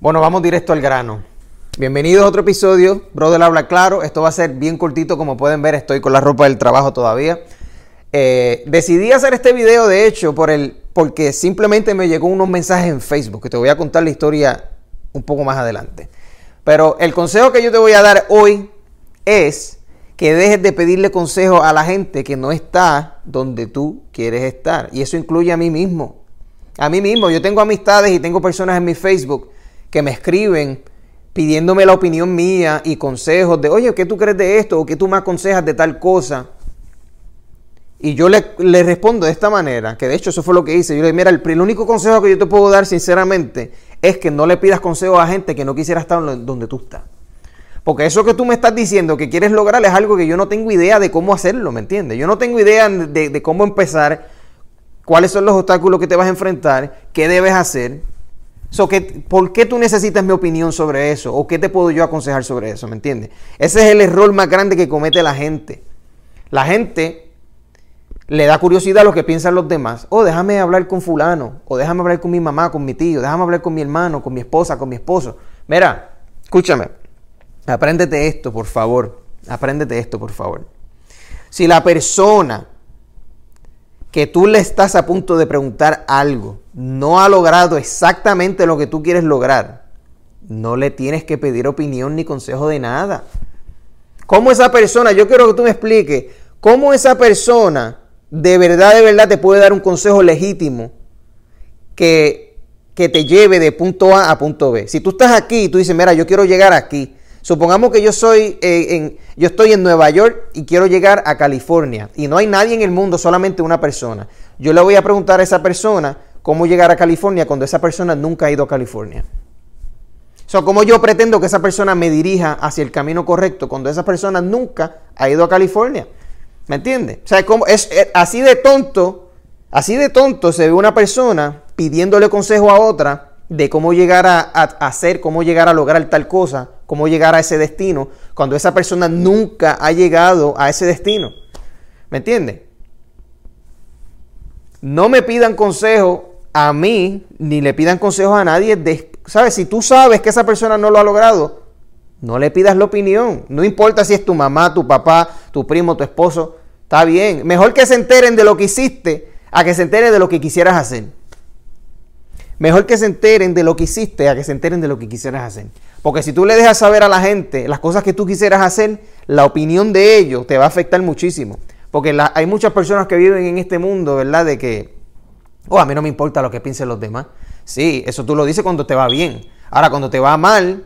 Bueno, vamos directo al grano. Bienvenidos a otro episodio, Brother Habla Claro. Esto va a ser bien cortito, como pueden ver, estoy con la ropa del trabajo todavía. Eh, decidí hacer este video, de hecho, por el, porque simplemente me llegó unos mensajes en Facebook, que te voy a contar la historia un poco más adelante. Pero el consejo que yo te voy a dar hoy es que dejes de pedirle consejo a la gente que no está donde tú quieres estar. Y eso incluye a mí mismo. A mí mismo, yo tengo amistades y tengo personas en mi Facebook que me escriben pidiéndome la opinión mía y consejos de, oye, ¿qué tú crees de esto? ¿O qué tú me aconsejas de tal cosa? Y yo le, respondo de esta manera, que de hecho eso fue lo que hice. Yo le dije, mira, el, el, único consejo que yo te puedo dar sinceramente es que no le pidas consejo a gente que no quisiera estar donde tú estás. Porque eso que tú me estás diciendo que quieres lograr es algo que yo no tengo idea de cómo hacerlo, ¿me entiendes? Yo no tengo idea de, de cómo empezar, cuáles son los obstáculos que te vas a enfrentar, qué debes hacer. ¿Por qué tú necesitas mi opinión sobre eso? ¿O qué te puedo yo aconsejar sobre eso? ¿Me entiendes? Ese es el error más grande que comete la gente. La gente le da curiosidad a lo que piensan los demás. Oh, déjame hablar con fulano. O déjame hablar con mi mamá, con mi tío. Déjame hablar con mi hermano, con mi esposa, con mi esposo. Mira, escúchame. Apréndete esto, por favor. Apréndete esto, por favor. Si la persona que tú le estás a punto de preguntar algo, no ha logrado exactamente lo que tú quieres lograr, no le tienes que pedir opinión ni consejo de nada. ¿Cómo esa persona, yo quiero que tú me expliques, cómo esa persona de verdad, de verdad te puede dar un consejo legítimo que, que te lleve de punto A a punto B? Si tú estás aquí y tú dices, mira, yo quiero llegar aquí, Supongamos que yo soy eh, en, yo estoy en Nueva York y quiero llegar a California y no hay nadie en el mundo, solamente una persona. Yo le voy a preguntar a esa persona cómo llegar a California cuando esa persona nunca ha ido a California. O sea, ¿cómo yo pretendo que esa persona me dirija hacia el camino correcto cuando esa persona nunca ha ido a California? ¿Me entiende? O sea, es, así de tonto, así de tonto se ve una persona pidiéndole consejo a otra de cómo llegar a, hacer, cómo llegar a lograr tal cosa, cómo llegar a ese destino, cuando esa persona nunca ha llegado a ese destino. ¿Me entiende? No me pidan consejo a mí, ni le pidan consejo a nadie. ¿Sabes? Si tú sabes que esa persona no lo ha logrado, no le pidas la opinión. No importa si es tu mamá, tu papá, tu primo, tu esposo. Está bien. Mejor que se enteren de lo que hiciste a que se enteren de lo que quisieras hacer. Mejor que se enteren de lo que hiciste a que se enteren de lo que quisieras hacer. Porque si tú le dejas saber a la gente las cosas que tú quisieras hacer, la opinión de ellos te va a afectar muchísimo. Porque hay muchas personas que viven en este mundo, ¿verdad? De que, oh, a mí no me importa lo que piensen los demás. Sí, eso tú lo dices cuando te va bien. Ahora, cuando te va mal,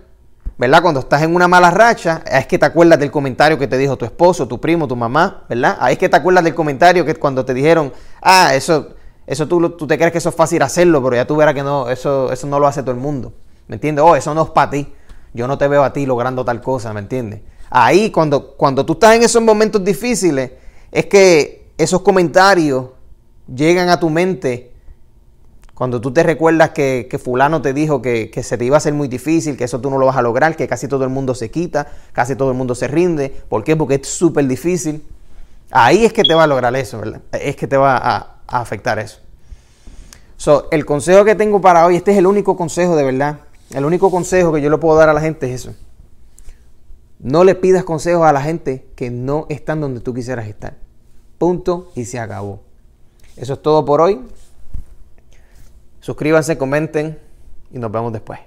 ¿verdad? Cuando estás en una mala racha, es que te acuerdas del comentario que te dijo tu esposo, tu primo, tu mamá, ¿verdad? Ahí es que te acuerdas del comentario que cuando te dijeron, ah, eso eso tú, tú te crees que eso es fácil hacerlo, pero ya tú verás que no, eso, eso no lo hace todo el mundo. ¿Me entiendes? Oh, eso no es para ti. Yo no te veo a ti logrando tal cosa, ¿me entiendes? Ahí, cuando, cuando tú estás en esos momentos difíciles, es que esos comentarios llegan a tu mente cuando tú te recuerdas que, fulano te dijo que, que, se te iba a hacer muy difícil, que eso tú no lo vas a lograr, que casi todo el mundo se quita, casi todo el mundo se rinde. ¿Por qué? Porque es súper difícil. Ahí es que te va a lograr eso, ¿verdad? Es que te va a, a afectar eso. So, el consejo que tengo para hoy, este es el único consejo de verdad. El único consejo que yo le puedo dar a la gente es eso. No le pidas consejos a la gente que no están donde tú quisieras estar. Punto y se acabó. Eso es todo por hoy. Suscríbanse, comenten y nos vemos después.